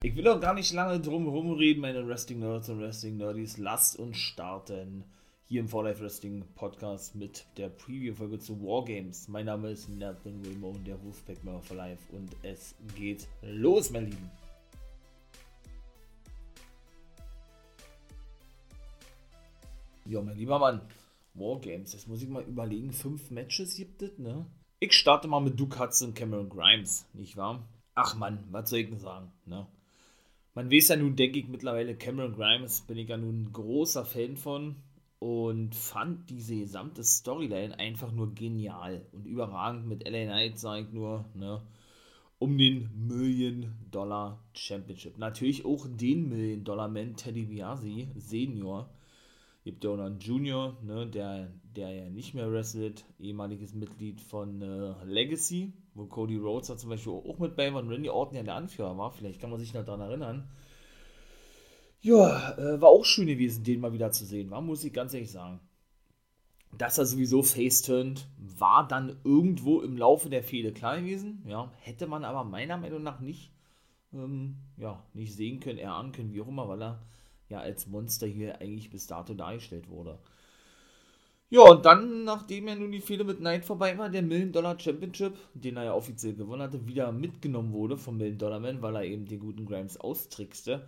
Ich will auch gar nicht lange drum rumreden, meine Wrestling Nerds und Wrestling Nerdies. Lasst uns starten hier im For Life Wrestling Podcast mit der Preview-Folge zu Wargames. Mein Name ist Nathan Wilmo, der Wolfpack Member for Life und es geht los, mein Lieben. Ja, mein lieber Mann, Wargames, jetzt muss ich mal überlegen, fünf Matches gibt es, ne? Ich starte mal mit Duke Hudson und Cameron Grimes, nicht wahr? Ach Mann, was soll ich denn sagen, ne? Man weiß ja nun, denke ich mittlerweile, Cameron Grimes bin ich ja nun ein großer Fan von und fand diese gesamte Storyline einfach nur genial und überragend mit LA Knight, sage ich nur, ne, um den Million Dollar Championship. Natürlich auch den Million Dollar Man Teddy Biasi Senior. Gibt ja auch noch einen Junior, ne, der, der ja nicht mehr wrestelt, ehemaliges Mitglied von äh, Legacy, wo Cody Rhodes zum Beispiel auch mit bei war und Randy Orton ja der Anführer war. Vielleicht kann man sich noch daran erinnern. Ja, äh, war auch schön gewesen, den mal wieder zu sehen, war, muss ich ganz ehrlich sagen. Dass er sowieso face-turned, war dann irgendwo im Laufe der Fehde klar gewesen. Ja, hätte man aber meiner Meinung nach nicht, ähm, ja, nicht sehen können, erahnen können, wie auch immer, weil er ja als Monster hier eigentlich bis dato dargestellt wurde. Ja, und dann, nachdem er nun die Fehde mit Knight vorbei war, der Million Dollar Championship, den er ja offiziell gewonnen hatte, wieder mitgenommen wurde vom Million Dollar Man, weil er eben den guten Grimes austrickste.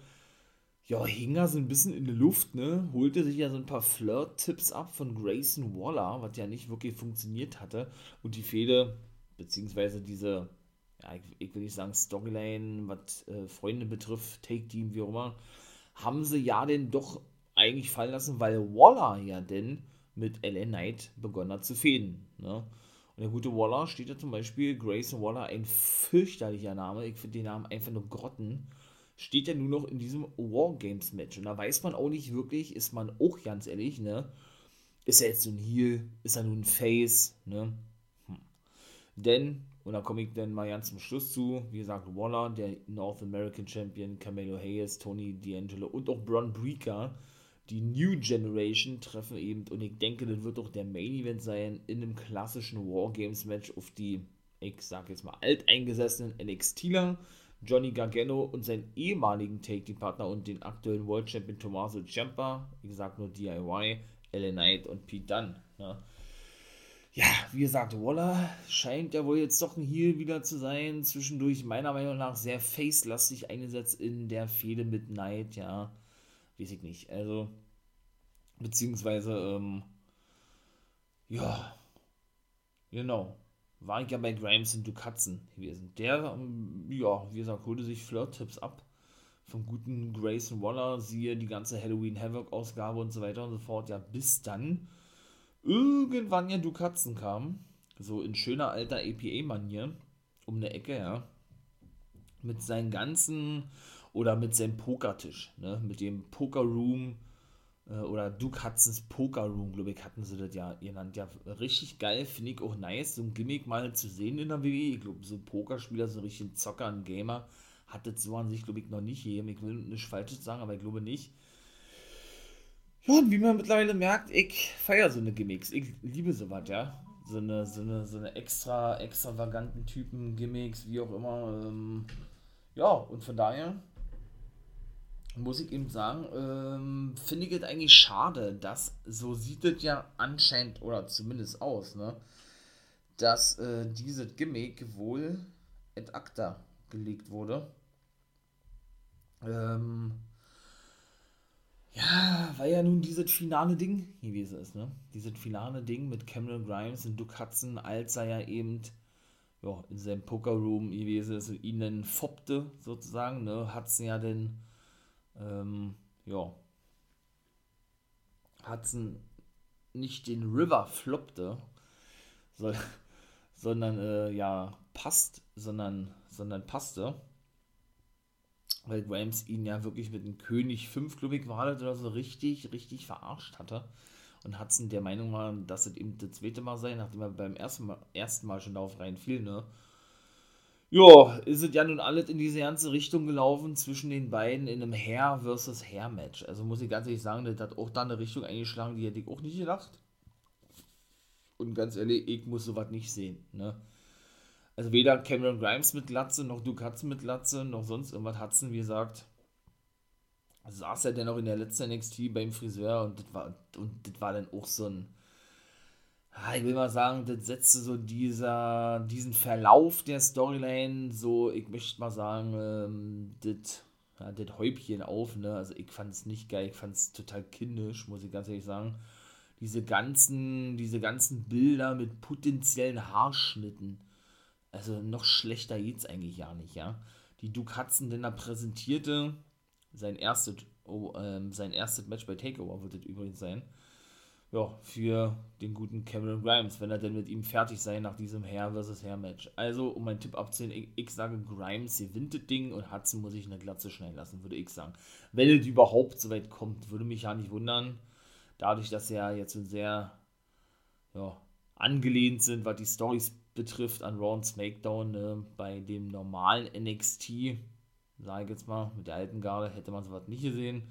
Ja, hing er so ein bisschen in der Luft, ne? Holte sich ja so ein paar Flirt-Tipps ab von Grayson Waller, was ja nicht wirklich funktioniert hatte. Und die Fehde, beziehungsweise diese, ja, ich, ich will nicht sagen Storyline, was äh, Freunde betrifft, Take-Team, wie auch immer, haben sie ja denn doch eigentlich fallen lassen, weil Waller ja denn mit LA Knight begonnen hat zu fäden. Ne? Und der gute Waller steht ja zum Beispiel, Grayson Waller, ein fürchterlicher Name, ich finde den Namen einfach nur Grotten, steht ja nur noch in diesem Wargames-Match. Und da weiß man auch nicht wirklich, ist man auch ganz ehrlich, ne? Ist er jetzt so ein Heel? Ist er nun ein Face? Ne? Hm. Denn, und da komme ich dann mal ganz zum Schluss zu, wie gesagt, Waller, der North American Champion, Camelo Hayes, Tony D'Angelo und auch Bron Breaker die New Generation treffen eben, und ich denke, das wird auch der Main Event sein, in einem klassischen Wargames Match auf die, ich sag jetzt mal, alteingesessenen NXTler, Johnny Gargano und seinen ehemaligen Take-Team-Partner und den aktuellen World Champion Tommaso Ciampa, ich sag nur DIY, LA Knight und Pete Dunne. Ne? Ja, wie gesagt, Waller scheint ja wohl jetzt doch ein Heel wieder zu sein. Zwischendurch meiner Meinung nach sehr face-lastig eingesetzt in der Fehde mit Knight, ja weiß ich nicht. Also, beziehungsweise, ähm, ja, genau. War ich ja bei Grimes und Dukatzen gewesen. Der, ähm, ja, wie gesagt, holte sich Flirt-Tipps ab vom guten Grayson Waller, siehe die ganze Halloween Havoc-Ausgabe und so weiter und so fort. Ja, bis dann irgendwann ja Dukatzen kam, so in schöner alter APA-Manier, um eine Ecke, ja, mit seinen ganzen oder mit seinem Pokertisch, ne? mit dem Poker Room oder Duke Hudsons Poker Room, glaube ich, hatten sie das ja genannt. Ja, richtig geil, finde ich auch nice, so ein Gimmick mal zu sehen in der WWE. Ich glaube, so Pokerspieler, so ein richtigen Zocker, ein Gamer, hat das so an sich, glaube ich, noch nicht gegeben. Ich will nicht Falsches sagen, aber ich glaube nicht. Ja, und wie man mittlerweile merkt, ich feiere so eine Gimmicks. Ich liebe sowas, ja. So eine, so eine, so eine extra, extravaganten Typen, Gimmicks, wie auch immer. Ähm, ja, und von daher muss ich eben sagen, ähm, finde ich es eigentlich schade, dass so sieht es ja anscheinend oder zumindest aus, ne, dass äh, dieses Gimmick wohl ad acta gelegt wurde. Ähm, ja, weil ja nun dieses finale Ding gewesen ist, ne? Dieses finale Ding mit Cameron Grimes und Duke Hudson, als er ja eben ja, in seinem Pokerroom gewesen ist und ihn foppte, sozusagen, ne? Hudson ja dann ähm, ja, Hudson nicht den River floppte, soll, sondern äh, ja passt, sondern, sondern passte. Weil Grams ihn ja wirklich mit dem König 5 Klubik wartet oder so richtig, richtig verarscht hatte. Und Hudson der Meinung war, dass es eben das zweite Mal sei, nachdem er beim ersten Mal, ersten Mal schon darauf reinfiel, ne? Ja, ist es ja nun alles in diese ganze Richtung gelaufen zwischen den beiden in einem Hair versus Hair Match. Also muss ich ganz ehrlich sagen, das hat auch da eine Richtung eingeschlagen, die hätte ich auch nicht gedacht. Und ganz ehrlich, ich muss sowas nicht sehen. Ne? Also weder Cameron Grimes mit Glatze, noch Duke Hudson mit Glatze, noch sonst irgendwas Hudson, wie gesagt. Saß er denn auch in der letzten NXT beim Friseur und das war, und das war dann auch so ein, ich will mal sagen, das setzte so dieser, diesen Verlauf der Storyline, so, ich möchte mal sagen, ähm, das, ja, das Häubchen auf, ne? Also ich fand es nicht geil, ich fand es total kindisch, muss ich ganz ehrlich sagen. Diese ganzen, diese ganzen Bilder mit potenziellen Haarschnitten. Also noch schlechter geht's eigentlich ja nicht, ja. Die Duke Hudson denn da präsentierte, sein erstes, oh, ähm, sein erstes Match bei Takeover wird es übrigens sein ja, für den guten Cameron Grimes, wenn er denn mit ihm fertig sei nach diesem Hair vs. Hair Match. Also, um meinen Tipp abzählen, ich, ich, sage Grimes gewinnt das Ding und Hudson muss ich eine Glatze schneiden lassen, würde ich sagen. Wenn es überhaupt so weit kommt, würde mich ja nicht wundern. Dadurch, dass er jetzt sehr ja, angelehnt sind, was die Stories betrifft, an Raw und SmackDown, ne, bei dem normalen NXT, sage ich jetzt mal, mit der alten Garde hätte man sowas nicht gesehen.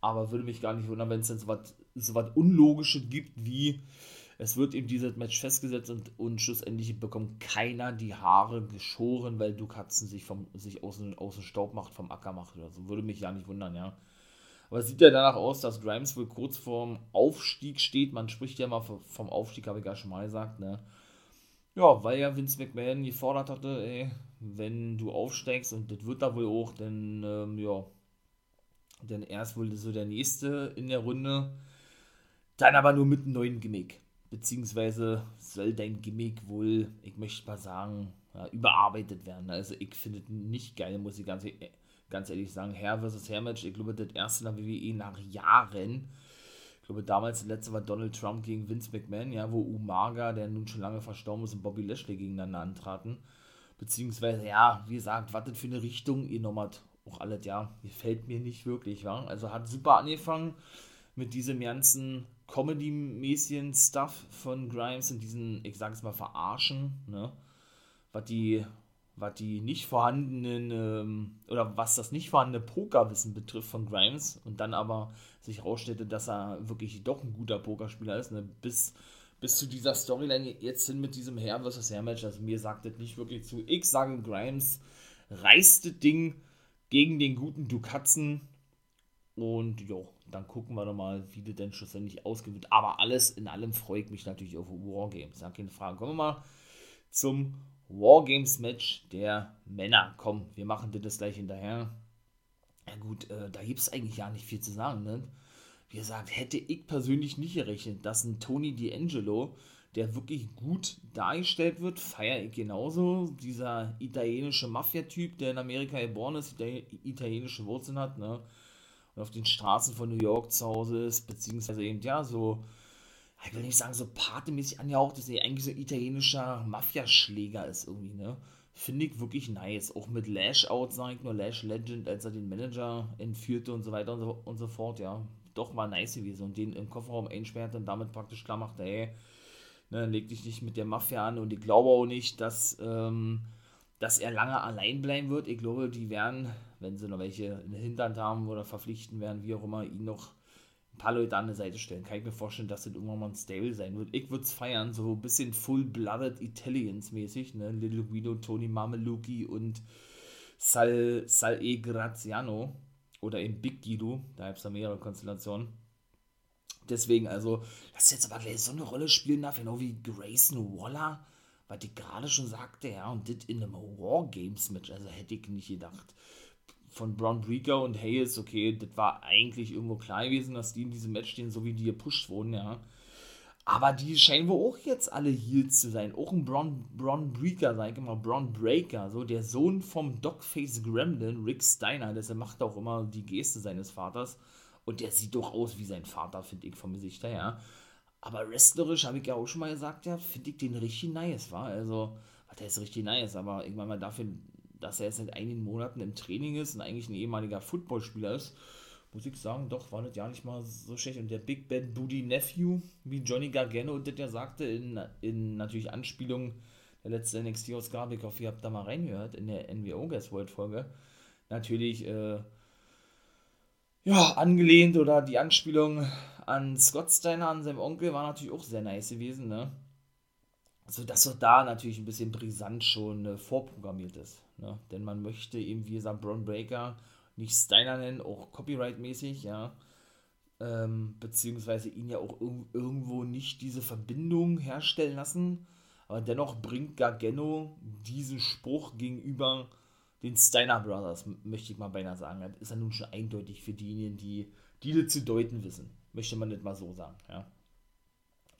Aber würde mich gar nicht wundern, wenn es dann sowas so was Unlogisches gibt, wie es wird eben dieses Match festgesetzt und, und schlussendlich bekommt keiner die Haare geschoren, weil du Katzen sich, vom, sich aus, aus dem Staub macht, vom Acker macht oder so. Würde mich ja nicht wundern, ja. Aber es sieht ja danach aus, dass Grimes wohl kurz vorm Aufstieg steht. Man spricht ja mal vom Aufstieg, habe ich ja schon mal gesagt, ne? Ja, weil ja Vince McMahon gefordert hatte, ey, wenn du aufsteigst und das wird da wohl auch, dann, ähm, ja, denn er ist wohl so der Nächste in der Runde. Dann aber nur mit einem neuen Gimmick. Beziehungsweise soll dein Gimmick wohl, ich möchte mal sagen, ja, überarbeitet werden. Also ich finde es nicht geil, muss ich ganz, ganz ehrlich sagen. Herr vs. Hair Match, ich glaube, das erste in der WWE nach Jahren. Ich glaube, damals das letzte war Donald Trump gegen Vince McMahon, ja, wo Umaga, der nun schon lange verstorben ist, und Bobby Lashley gegeneinander antraten. Beziehungsweise, ja, wie gesagt, was das für eine Richtung ihr nochmal auch alles, ja, gefällt mir nicht wirklich, ja. Also hat super angefangen mit diesem ganzen Comedy-mäßigen Stuff von Grimes und diesen, ich sag es mal, Verarschen, ne? Was die, was die nicht vorhandenen, ähm, oder was das nicht vorhandene Pokerwissen betrifft von Grimes und dann aber sich herausstellte, dass er wirklich doch ein guter Pokerspieler ist, ne? Bis, bis zu dieser Storyline jetzt hin mit diesem Hair vs. Hair Match, also mir sagt das nicht wirklich zu. Ich sage, Grimes reißt das Ding gegen den guten Dukatzen. Und jo, dann gucken wir doch mal, wie das denn schlussendlich ausgewählt Aber alles in allem freue ich mich natürlich auf Wargames. Ja, keine Frage. Kommen wir mal zum Wargames-Match der Männer. Komm, wir machen das gleich hinterher. Ja gut, äh, da gibt es eigentlich ja nicht viel zu sagen. Ne? Wie gesagt, hätte ich persönlich nicht gerechnet, dass ein Tony D'Angelo der wirklich gut dargestellt wird, feiere ich genauso. Dieser italienische Mafia-Typ, der in Amerika geboren ist, der italienische Wurzeln hat, ne? Und auf den Straßen von New York zu Hause ist, beziehungsweise eben, ja, so, ich will nicht sagen, so partymäßig angehaucht, dass er eigentlich so italienischer Mafia-Schläger ist irgendwie, ne? Finde ich wirklich nice. Auch mit Lash-Out, sage ich nur, Lash Legend, als er den Manager entführte und so weiter und so, und so fort, ja. Doch war nice gewesen und den im Kofferraum einsperrte und damit praktisch klar macht, ey, Ne, leg dich nicht mit der Mafia an und ich glaube auch nicht, dass, ähm, dass er lange allein bleiben wird. Ich glaube, die werden, wenn sie noch welche in der Hinterhand haben oder verpflichten werden, wie auch immer, ihn noch ein paar Leute an der Seite stellen. Kann ich mir vorstellen, dass das irgendwann mal ein Stable sein wird. Ich würde es feiern, so ein bisschen Full-Blooded Italians mäßig, ne? Little Guido, Tony Mameluki und Sal, Sal E. Graziano oder eben Big Guido, da gibt es da mehrere Konstellationen Deswegen, also, dass jetzt aber gleich so eine Rolle spielen darf, genau wie Grayson Waller, was ich gerade schon sagte, ja, und das in einem Wargames-Match, also hätte ich nicht gedacht. Von Braun Breaker und Hayes, okay, das war eigentlich irgendwo klar gewesen, dass die in diesem Match stehen, so wie die gepusht wurden, ja. Aber die scheinen wohl auch jetzt alle Heels zu sein. Auch ein Braun, Braun Breaker, sag ich immer, Braun Breaker, so der Sohn vom Dogface Gremlin, Rick Steiner, der macht auch immer die Geste seines Vaters. Und der sieht doch aus wie sein Vater, finde ich, vom Gesicht her, ja. Aber wrestlerisch, habe ich ja auch schon mal gesagt, ja, finde ich den richtig nice, war. Also, der ist richtig nice, aber irgendwann mal dafür, dass er jetzt seit einigen Monaten im Training ist und eigentlich ein ehemaliger Footballspieler ist, muss ich sagen, doch, war das ja nicht mal so schlecht. Und der Big Bad Booty Nephew, wie Johnny Gargano das ja sagte, in, in natürlich Anspielung der letzten NXT-Ausgabe, ich hoffe, ihr habt da mal reingehört, in der NWO Guest World Folge, natürlich, äh, ja, angelehnt oder die Anspielung an Scott Steiner, an seinem Onkel, war natürlich auch sehr nice gewesen, ne? sodass auch da natürlich ein bisschen brisant schon äh, vorprogrammiert ist. Ne? Denn man möchte eben, wie gesagt, Braun Breaker nicht Steiner nennen, auch copyright-mäßig, ja. Ähm, beziehungsweise ihn ja auch ir irgendwo nicht diese Verbindung herstellen lassen. Aber dennoch bringt Gargano diesen Spruch gegenüber den Steiner Brothers, möchte ich mal beinahe sagen. Das ist ja nun schon eindeutig für diejenigen, die, die das zu deuten wissen. Möchte man nicht mal so sagen, ja.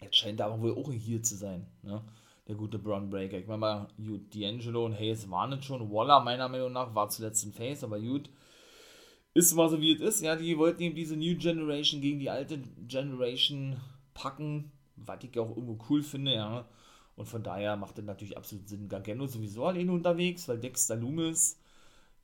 Jetzt scheint aber wohl auch hier zu sein, ne? Der gute Braun Breaker. Ich meine mal, gut, D'Angelo und Hayes waren nicht schon. Waller, meiner Meinung nach, war zuletzt ein Face, aber gut. Ist mal so wie es ist, ja. Die wollten eben diese New Generation gegen die alte Generation packen, was ich auch irgendwo cool finde, ja. Und von daher macht es natürlich absolut Sinn. Gargano sowieso alleine unterwegs, weil Dexter Loomis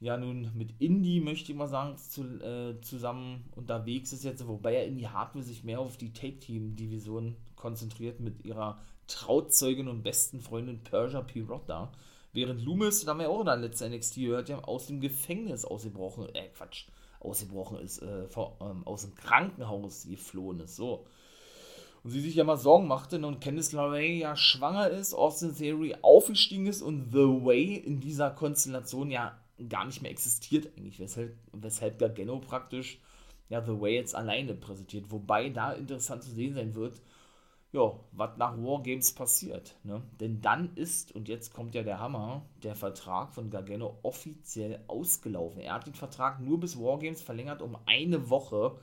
ja nun mit Indie, möchte ich mal sagen, zu, äh, zusammen unterwegs ist jetzt, wobei er Indie Hardware sich mehr auf die Take-Team-Division konzentriert mit ihrer Trauzeugin und besten Freundin Persia Pirotta. Während Loomis, da haben wir auch in der letzten NXT gehört, ja, aus dem Gefängnis ausgebrochen, äh, Quatsch, ausgebrochen ist, äh, vor, ähm, aus dem Krankenhaus geflohen ist, so. Und sie sich ja mal Sorgen machte und Candice LeRae ja schwanger ist, Austin Theory aufgestiegen ist und The Way in dieser Konstellation ja gar nicht mehr existiert eigentlich, weshalb, weshalb Gargano praktisch ja The Way jetzt alleine präsentiert. Wobei da interessant zu sehen sein wird, ja, was nach Wargames passiert. Ne? Denn dann ist, und jetzt kommt ja der Hammer, der Vertrag von Gargano offiziell ausgelaufen. Er hat den Vertrag nur bis Wargames verlängert um eine Woche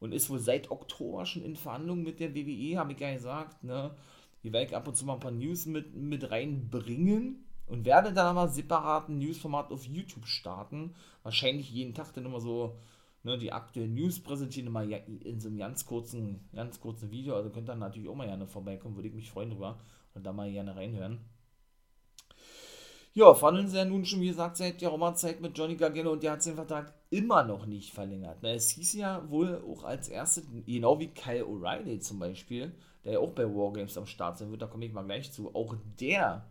und ist wohl seit Oktober schon in Verhandlungen mit der WWE, habe ich ja gesagt. Ne? Hier werde ich ab und zu mal ein paar News mit, mit reinbringen und werde dann mal separaten Newsformat auf YouTube starten. Wahrscheinlich jeden Tag dann immer so ne, die aktuellen News präsentieren, immer in so einem ganz kurzen, ganz kurzen Video. Also könnt ihr natürlich auch mal gerne vorbeikommen, würde ich mich freuen drüber und da mal gerne reinhören. Ja, verhandeln sie ja nun schon, wie gesagt, seit der Zeit mit Johnny Gargano und der hat seinen Vertrag immer noch nicht verlängert. Es hieß ja wohl auch als erstes, genau wie Kyle O'Reilly zum Beispiel, der ja auch bei Wargames am Start sein wird, da komme ich mal gleich zu, auch der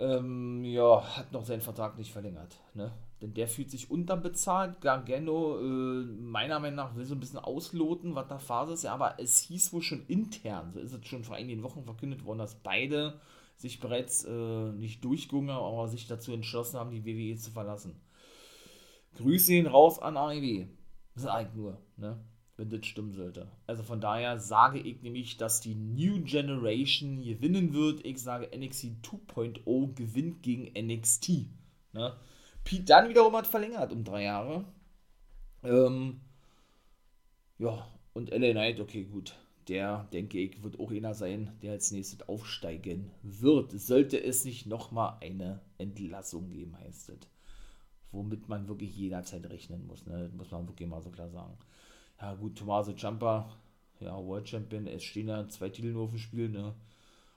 ähm, ja, hat noch seinen Vertrag nicht verlängert. Ne? Denn der fühlt sich unterbezahlt. Gargano, äh, meiner Meinung nach, will so ein bisschen ausloten, was da Phase ist. Ja, aber es hieß wohl schon intern, so ist es schon vor einigen Wochen verkündet worden, dass beide sich bereits äh, nicht durchgungen, aber sich dazu entschlossen haben, die WWE zu verlassen. Grüße ihn raus an AEW. Sag ich nur, ne? wenn das stimmen sollte. Also von daher sage ich nämlich, dass die New Generation gewinnen wird. Ich sage NXT 2.0 gewinnt gegen NXT. Ne? Pete dann wiederum hat verlängert um drei Jahre. Ähm, ja, und LA Knight, okay, gut. Der, denke ich, wird auch einer sein, der als nächstes aufsteigen wird. Sollte es nicht nochmal eine Entlassung geben, heißt es. Womit man wirklich jederzeit rechnen muss. Ne? Muss man wirklich mal so klar sagen. Ja, gut, Tommaso Ciampa, ja, World Champion, es stehen ja zwei Titel nur auf dem Spiel, ne?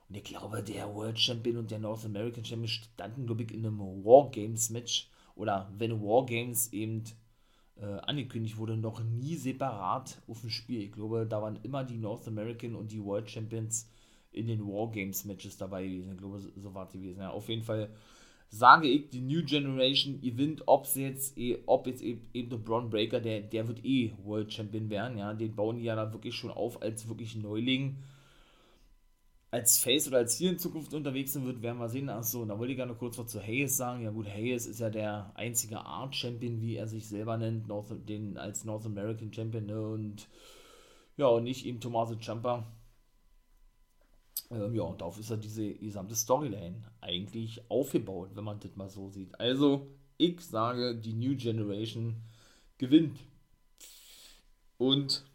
Und ich glaube, der World Champion und der North American Champion standen, glaube ich, in einem War Games Match. Oder wenn War Games eben äh, angekündigt wurde, noch nie separat auf dem Spiel. Ich glaube, da waren immer die North American und die World Champions in den War Games Matches dabei gewesen. Ich glaube, so war es gewesen. Ja, auf jeden Fall sage ich, die New Generation gewinnt, ob sie jetzt, eh, ob jetzt eben, eben der Braun Breaker, der, der wird eh World Champion werden, ja, den bauen die ja da wirklich schon auf als wirklich Neuling. Als Face oder als hier in Zukunft unterwegs sein wird, werden wir sehen. Achso, da wollte ich gerne kurz was zu Hayes sagen. Ja gut, Hayes ist ja der einzige Art Champion, wie er sich selber nennt, North, den als North American Champion, ne? und ja, und nicht eben Tommaso Ciampa ähm, ja, und darauf ist ja diese gesamte Storyline eigentlich aufgebaut, wenn man das mal so sieht. Also, ich sage, die New Generation gewinnt. Und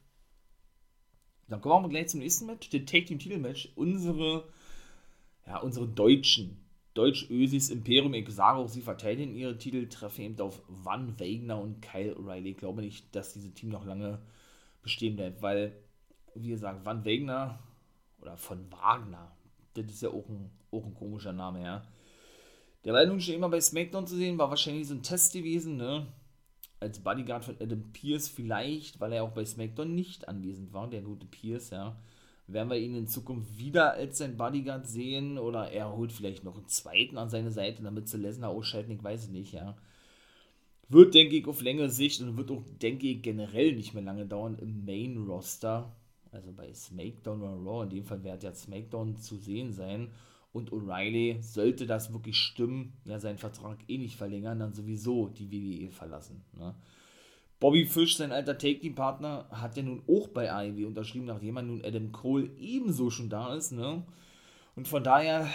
dann kommen wir gleich zum nächsten Match, den Take Team Titel Match. Unsere, ja, unsere Deutschen, Deutsch-Ösis Imperium, ich sage auch, sie verteidigen ihre Titel, treffen eben auf Van Wagner und Kyle O'Reilly. Ich glaube nicht, dass dieses Team noch lange bestehen bleibt, weil, wie gesagt, Van Wagner oder von Wagner. Das ist ja auch ein, auch ein komischer Name, ja. Der war nun schon immer bei SmackDown zu sehen, war wahrscheinlich so ein Test gewesen, ne? Als Bodyguard von Adam Pierce vielleicht, weil er auch bei SmackDown nicht anwesend war, der gute Pierce, ja. Werden wir ihn in Zukunft wieder als sein Bodyguard sehen oder er holt vielleicht noch einen zweiten an seine Seite, damit sie Lesnar ausschalten, ich weiß es nicht, ja. Wird, denke ich, auf längere Sicht und wird auch, denke ich, generell nicht mehr lange dauern im Main-Roster also bei SmackDown oder Raw, in dem Fall wird ja SmackDown zu sehen sein. Und O'Reilly, sollte das wirklich stimmen, ja, seinen Vertrag eh nicht verlängern, dann sowieso die WWE verlassen. Ne? Bobby Fish, sein alter Take-Team-Partner, hat ja nun auch bei AEW unterschrieben, nachdem er nun Adam Cole ebenso schon da ist. Ne? Und von daher,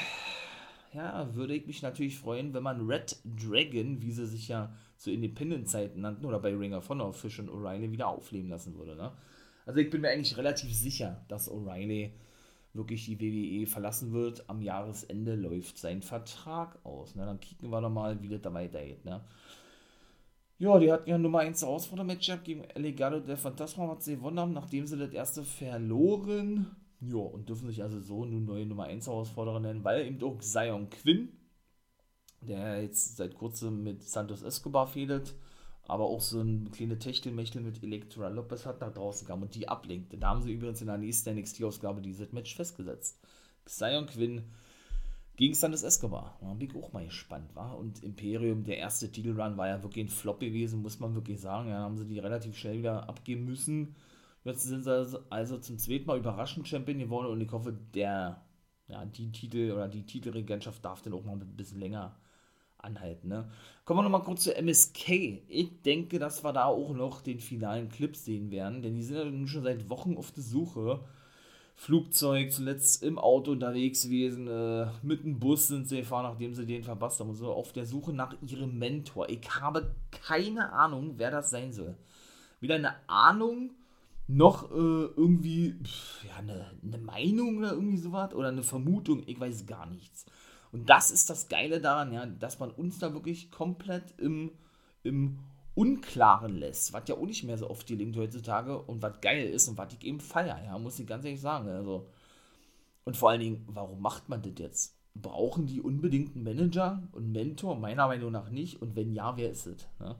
ja, würde ich mich natürlich freuen, wenn man Red Dragon, wie sie sich ja zu Independent-Zeiten nannten, oder bei Ring of Honor, Fish und O'Reilly wieder aufleben lassen würde. Ne? Also ich bin mir eigentlich relativ sicher, dass O'Reilly wirklich die WWE verlassen wird. Am Jahresende läuft sein Vertrag aus. Ne? Dann kicken wir doch mal, wie das da weitergeht. Ne? Ja, die hatten ja Nummer 1 Herausforder-Match gegen Legado der Phantasma, was sie gewonnen haben, nachdem sie das erste verloren. Ja, und dürfen sich also so eine neue Nummer 1 Herausforderer nennen, weil eben auch Zion Quinn, der jetzt seit kurzem mit Santos Escobar fehlt, aber auch so ein kleine Techtelmechtel mit Elektra Lopez hat nach draußen kam und die ablenkte. Da haben sie übrigens in der nächsten NXT-Ausgabe dieses Match festgesetzt. Zion Quinn gegen Santos Escobar. Da bin ich auch mal gespannt, war. Und Imperium, der erste Titelrun, war ja wirklich ein Flop gewesen, muss man wirklich sagen. Ja, haben sie die relativ schnell wieder abgeben müssen. Jetzt sind sie also, also zum zweiten Mal überraschend Champion geworden und ich hoffe, der, ja, die Titel oder die Titelregentschaft darf dann auch mal ein bisschen länger anhalten. Ne? Kommen wir nochmal kurz zu MSK. Ich denke, dass wir da auch noch den finalen Clip sehen werden, denn die sind ja nun schon seit Wochen auf der Suche. Flugzeug, zuletzt im Auto unterwegs gewesen, äh, mit dem Bus sind sie gefahren, nachdem sie den verpasst haben und so, auf der Suche nach ihrem Mentor. Ich habe keine Ahnung, wer das sein soll. Weder eine Ahnung, noch äh, irgendwie, pff, ja, eine, eine Meinung oder irgendwie sowas, oder eine Vermutung, ich weiß gar nichts. Und das ist das Geile daran, ja, dass man uns da wirklich komplett im, im Unklaren lässt, was ja auch nicht mehr so oft gelingt heutzutage und was geil ist und was ich eben feiere, ja, muss ich ganz ehrlich sagen. Also, und vor allen Dingen, warum macht man das jetzt? Brauchen die unbedingt einen Manager und Mentor? Meiner Meinung nach nicht. Und wenn ja, wer ist es? Ne?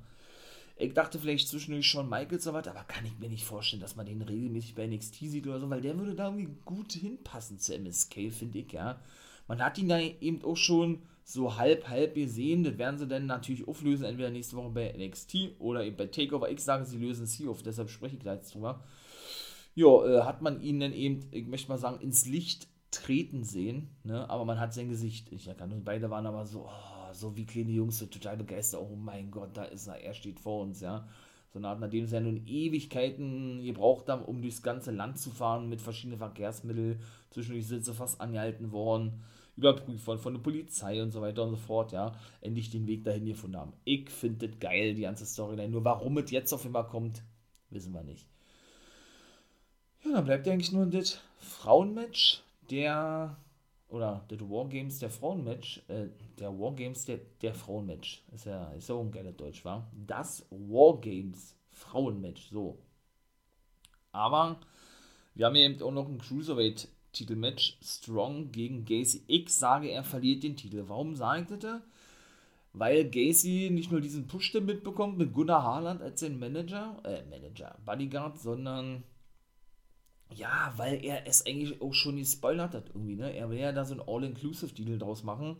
Ich dachte vielleicht zwischendurch schon Michaels oder was, aber kann ich mir nicht vorstellen, dass man den regelmäßig bei NXT sieht oder so, weil der würde da irgendwie gut hinpassen zu MSK, finde ich, ja. Man hat ihn da eben auch schon so halb, halb gesehen. Das werden sie dann natürlich auflösen, entweder nächste Woche bei NXT oder eben bei Takeover. Ich sage, sie lösen sie auf, deshalb spreche ich jetzt drüber. Ja, äh, hat man ihn dann eben, ich möchte mal sagen, ins Licht treten sehen, ne? aber man hat sein Gesicht. Ich kann und beide waren aber so, oh, so wie kleine Jungs, so total begeistert. Oh mein Gott, da ist er, er steht vor uns, ja. So eine Art, nachdem sie ja nun Ewigkeiten gebraucht haben, um durchs ganze Land zu fahren mit verschiedenen Verkehrsmitteln. Zwischendurch sind sie fast angehalten worden überprüft von der Polizei und so weiter und so fort, ja, endlich den Weg dahin gefunden haben. Ich finde das geil, die ganze Storyline. Nur warum es jetzt auf einmal kommt, wissen wir nicht. Ja, dann bleibt eigentlich nur das Frauenmatch der, oder das Wargames der Frauenmatch, äh, der Wargames der, der Frauenmatch. Ist ja, ist ja auch ein geiler Deutsch, war. Das Wargames Frauenmatch, so. Aber wir haben eben auch noch ein Cruiserweight Titelmatch Strong gegen Gacy. Ich sage, er verliert den Titel. Warum sage ich das? Weil Gacy nicht nur diesen Push mitbekommt mit Gunnar Harland als sein Manager, äh, Manager, Bodyguard, sondern ja, weil er es eigentlich auch schon gespoilert hat irgendwie, ne? Er will ja da so ein All-Inclusive-Deal draus machen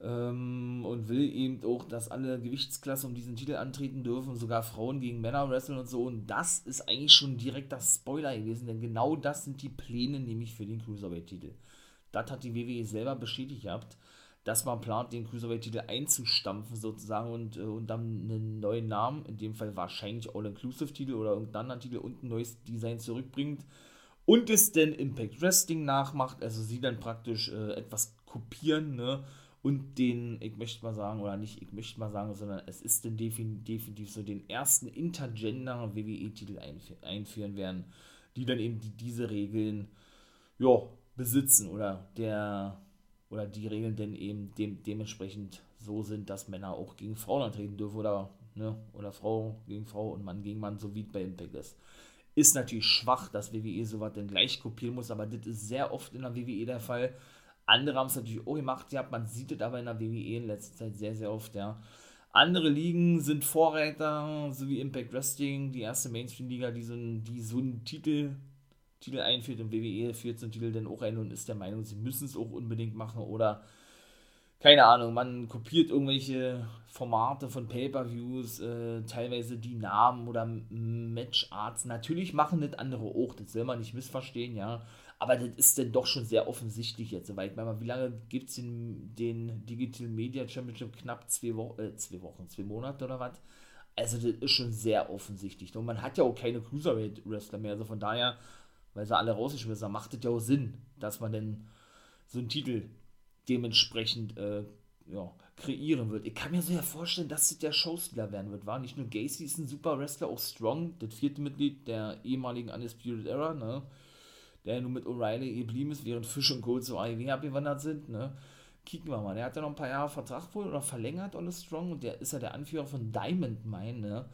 ähm, und will eben auch, dass alle Gewichtsklassen um diesen Titel antreten dürfen, sogar Frauen gegen Männer wresteln und so. Und das ist eigentlich schon direkt das Spoiler gewesen, denn genau das sind die Pläne nämlich für den Cruiserweight-Titel. Das hat die WWE selber bestätigt gehabt, dass man plant, den Cruiserweight-Titel einzustampfen sozusagen und, äh, und dann einen neuen Namen, in dem Fall wahrscheinlich All-Inclusive-Titel oder irgendeinen anderen Titel und ein neues Design zurückbringt und es denn Impact Wrestling nachmacht, also sie dann praktisch äh, etwas kopieren, ne? Und den, ich möchte mal sagen, oder nicht, ich möchte mal sagen, sondern es ist denn definitiv so den ersten Intergender WWE-Titel einführen werden, die dann eben die, diese Regeln, ja, besitzen oder der, oder die Regeln denn eben dem, dementsprechend so sind, dass Männer auch gegen Frauen antreten dürfen oder, ne, oder Frau gegen Frau und Mann gegen Mann, so wie bei Impact ist. Ist natürlich schwach, dass WWE sowas dann gleich kopieren muss, aber das ist sehr oft in der WWE der Fall, andere haben es natürlich auch gemacht, ja, man sieht es aber in der WWE in letzter Zeit sehr, sehr oft, ja. Andere Ligen sind Vorreiter, so wie Impact Wrestling, die erste Mainstream-Liga, die so, einen, die so einen Titel, Titel einführt und WWE führt so einen Titel dann auch ein und ist der Meinung, sie müssen es auch unbedingt machen oder keine Ahnung, man kopiert irgendwelche Formate von Pay-Per-Views, äh, teilweise die Namen oder Matcharts. Natürlich machen das andere auch, das soll man nicht missverstehen, ja. Aber das ist dann doch schon sehr offensichtlich jetzt soweit. Mal, wie lange gibt es den, den Digital Media Championship? Knapp zwei, Wo äh, zwei Wochen, zwei Monate oder was? Also, das ist schon sehr offensichtlich. Und man hat ja auch keine Cruiserweight-Wrestler mehr. Also von daher, weil sie alle rausgeschmissen haben, macht es ja auch Sinn, dass man dann so einen Titel dementsprechend äh, ja, kreieren wird. Ich kann mir so ja vorstellen, dass es der Showstealer werden wird, war nicht nur Gacy ist ein super Wrestler, auch Strong, das vierte Mitglied der ehemaligen Undisputed Era, ne? Der nun mit O'Reilly geblieben ist, während Fish und Gold so AEW abgewandert sind, ne? Kicken wir mal. Der hat ja noch ein paar Jahre Vertrag wohl oder verlängert, Ole Strong, und der ist ja der Anführer von Diamond Mine, ne?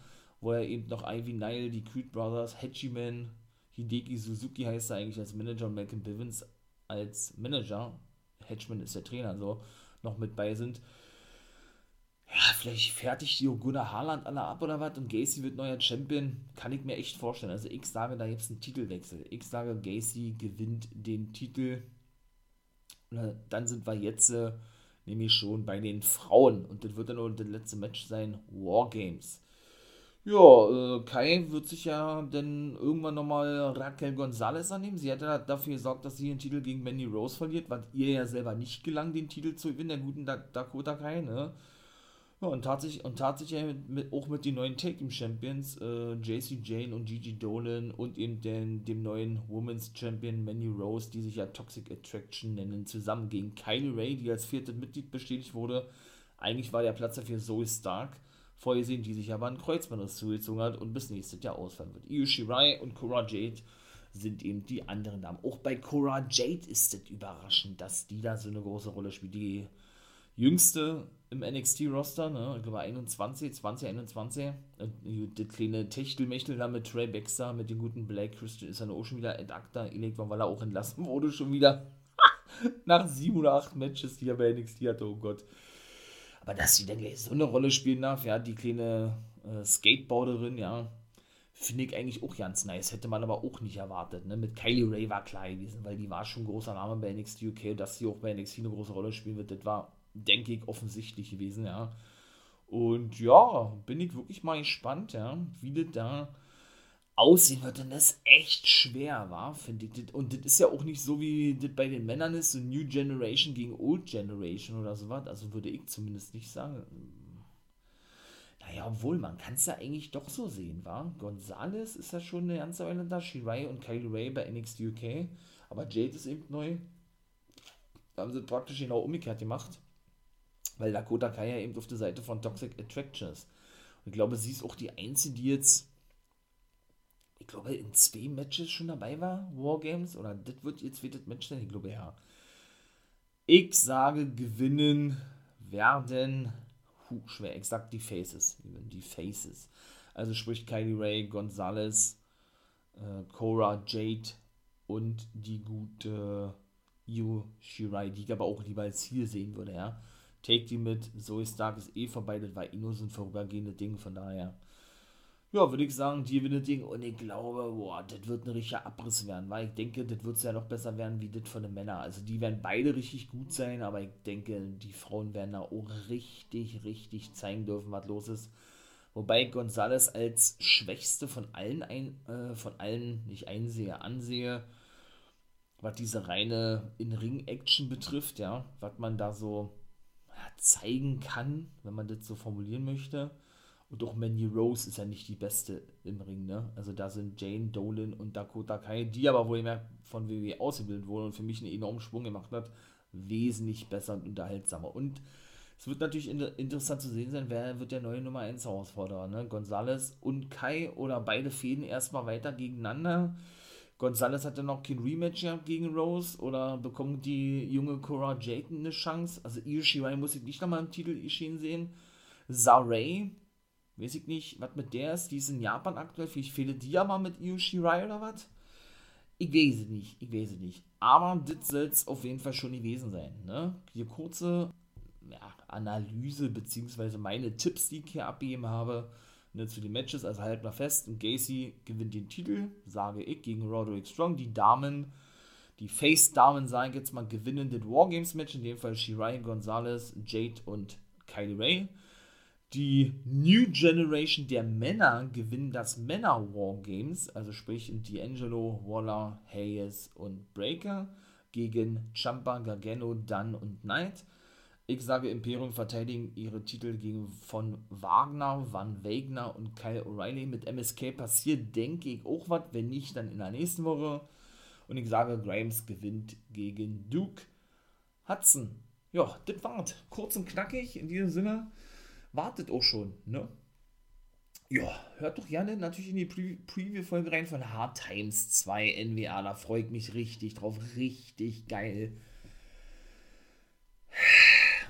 Wo er eben noch Ivy Nile, die Creed Brothers, Hachiman, Hideki Suzuki heißt er eigentlich als Manager und Malcolm Bivens als Manager. Hedgeman ist der Trainer, so noch mit bei sind. Ja, vielleicht fertigt die Gunnar Haaland alle ab oder was und Gacy wird neuer Champion. Kann ich mir echt vorstellen. Also ich sage, da gibt es einen Titelwechsel. Ich sage, Gacy gewinnt den Titel. Dann sind wir jetzt äh, nämlich schon bei den Frauen. Und das wird dann auch das letzte Match sein. Wargames. Ja, äh, Kai wird sich ja dann irgendwann nochmal Raquel Gonzalez annehmen. Sie hat ja dafür gesorgt, dass sie den Titel gegen Mandy Rose verliert, was ihr ja selber nicht gelang, den Titel zu gewinnen, der guten Dakota Kai, ne? Ja, und tatsächlich, und tatsächlich mit, auch mit den neuen Tag Team Champions, äh, JC Jane und Gigi Dolan und eben den, dem neuen Women's Champion Manny Rose, die sich ja Toxic Attraction nennen, zusammen gegen Kylie Ray, die als viertes Mitglied bestätigt wurde. Eigentlich war der Platz dafür Zoe Stark vorgesehen, die sich aber ein Kreuzbandriss zugezogen hat und bis nächstes Jahr ausfallen wird. Io Shirai und Cora Jade sind eben die anderen Damen. Auch bei Cora Jade ist es überraschend, dass die da so eine große Rolle spielt. Die jüngste im NXT-Roster, ne? ich glaube 21, 20, 21. Das kleine Techtelmechtel da mit Trey Baxter, mit dem guten Black Christian ist dann auch schon wieder acta gelegt worden, weil er auch entlassen wurde, schon wieder nach sieben oder acht Matches, die er bei NXT hatte, oh Gott. Aber dass sie dann gleich so eine Rolle spielen darf, ja, die kleine äh, Skateboarderin, ja, finde ich eigentlich auch ganz nice. Hätte man aber auch nicht erwartet. Ne? Mit Kylie Ray war klar gewesen, weil die war schon ein großer Name bei NXT UK dass sie auch bei NXT eine große Rolle spielen wird, das war denke ich, offensichtlich gewesen, ja. Und ja, bin ich wirklich mal gespannt, ja, wie das da aussehen wird, denn das echt schwer war, finde ich. Und das ist ja auch nicht so, wie das bei den Männern ist, so New Generation gegen Old Generation oder sowas. Also würde ich zumindest nicht sagen. Naja, obwohl, man kann es ja eigentlich doch so sehen, war. Gonzales ist ja schon eine ganze Weile da, Shirai und Kylie Ray bei NXT UK. Aber Jade ist eben neu. Da haben sie praktisch genau umgekehrt gemacht weil Dakota Kai ja eben auf der Seite von Toxic Attraction. Und ich glaube, sie ist auch die Einzige, die jetzt, ich glaube, in zwei Matches schon dabei war, Wargames, oder das wird jetzt wird das Match sein, ich glaube, ja. Ich sage, gewinnen werden, hu, schwer, exakt die Faces, die Faces. Also sprich Kylie Ray, Gonzalez, äh, Cora, Jade und die gute Yu Shirai, die ich aber auch lieber als Ziel sehen würde, ja. Take die mit, Zoe Stark ist eh vorbei, das war eh nur so ein vorübergehendes Ding, von daher. Ja, würde ich sagen, die gewinnt Ding und ich glaube, boah, das wird ein richtiger Abriss werden, weil ich denke, das wird ja noch besser werden wie das von den Männern. Also die werden beide richtig gut sein, aber ich denke, die Frauen werden da auch richtig, richtig zeigen dürfen, was los ist. Wobei Gonzales als schwächste von allen, ein, äh, von allen nicht einsehe, ansehe, was diese reine In-Ring-Action betrifft, ja, was man da so zeigen kann, wenn man das so formulieren möchte. Und auch Mandy Rose ist ja nicht die beste im Ring, ne? Also da sind Jane Dolan und Dakota Kai, die aber wohl mehr von WWE ausgebildet wurden und für mich einen enormen Schwung gemacht hat, wesentlich besser und unterhaltsamer. Und es wird natürlich inter interessant zu sehen sein, wer wird der neue Nummer 1 Herausforderer, ne? Gonzales und Kai oder beide Fäden erstmal weiter gegeneinander. Gonzalez hat dann noch kein Rematch gehabt gegen Rose oder bekommt die junge Cora Jayton eine Chance? Also Io Shirai muss ich nicht nochmal im Titel erschienen sehen. Saray, weiß ich nicht, was mit der ist, die ist in Japan aktuell, vielleicht fehlt die ja mal mit Io Shirai oder was? Ich weiß es nicht, ich weiß es nicht. Aber das soll es auf jeden Fall schon gewesen sein. Ne? Hier kurze ja, Analyse, beziehungsweise meine Tipps, die ich hier abgegeben habe ne, zu den Matches. Also halten wir fest, Gacy gewinnt den Titel, sage ich, gegen Roderick Strong. Die Damen, die Face-Damen sagen jetzt mal gewinnen das Wargames-Match, in dem Fall Shirai Gonzalez, Jade und Kylie Ray. Die New Generation der Männer gewinnen das Männer Wargames, also sprich D'Angelo, Waller, Hayes und Breaker gegen Champa, Gargano, Dunn und Knight. Ich sage, Imperium verteidigen ihre Titel gegen von Wagner, Van Wegner und Kyle O'Reilly. Mit MSK passiert, denke ich, auch was. Wenn nicht, dann in der nächsten Woche. Und ich sage, Grimes gewinnt gegen Duke Hudson. Ja, das war's. Kurz und knackig. In diesem Sinne, wartet auch schon, ne? Ja, hört doch gerne natürlich in die Pre Preview-Folge rein von Hard Times 2 NWA. Da freue ich mich richtig drauf. Richtig geil.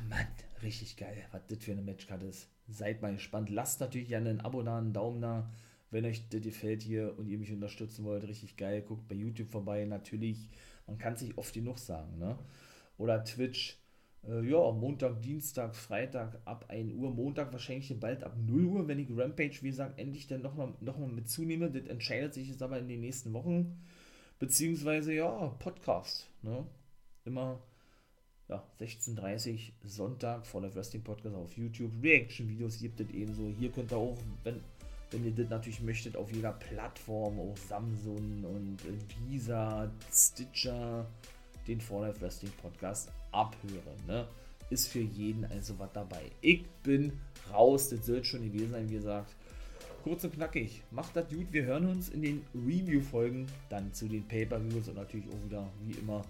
Mann, richtig geil, was das für eine Matchkarte ist. Seid mal gespannt. Lasst natürlich gerne ein Abo da, einen Daumen da, wenn euch das gefällt hier und ihr mich unterstützen wollt. Richtig geil. Guckt bei YouTube vorbei. Natürlich, man kann sich oft genug sagen, ne? Oder Twitch. Äh, ja, Montag, Dienstag, Freitag ab 1 Uhr. Montag wahrscheinlich bald ab 0 Uhr, wenn ich Rampage, wie gesagt, endlich dann nochmal noch mal mit zunehme. Das entscheidet sich jetzt aber in den nächsten Wochen. Beziehungsweise, ja, Podcast. Ne? Immer ja, 16.30 Sonntag vor der Wrestling Podcast auf YouTube. Reaction-Videos gibt es ebenso. Hier könnt ihr auch, wenn, wenn ihr das natürlich möchtet, auf jeder Plattform, auch Samsung und Visa, Stitcher, den For Life Wrestling Podcast abhören. Ne? Ist für jeden also was dabei. Ich bin raus, das soll schon gewesen sein, wie gesagt. Kurz und knackig. Macht das gut. Wir hören uns in den Review-Folgen dann zu den Pay-Per-Views und natürlich auch wieder, wie immer,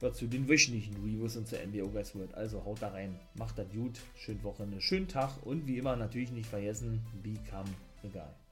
ja, zu den wöchentlichen Reviews und zu NWO Guys World. Also haut da rein, macht das gut, schöne Woche, einen schönen Tag und wie immer natürlich nicht vergessen, become guy.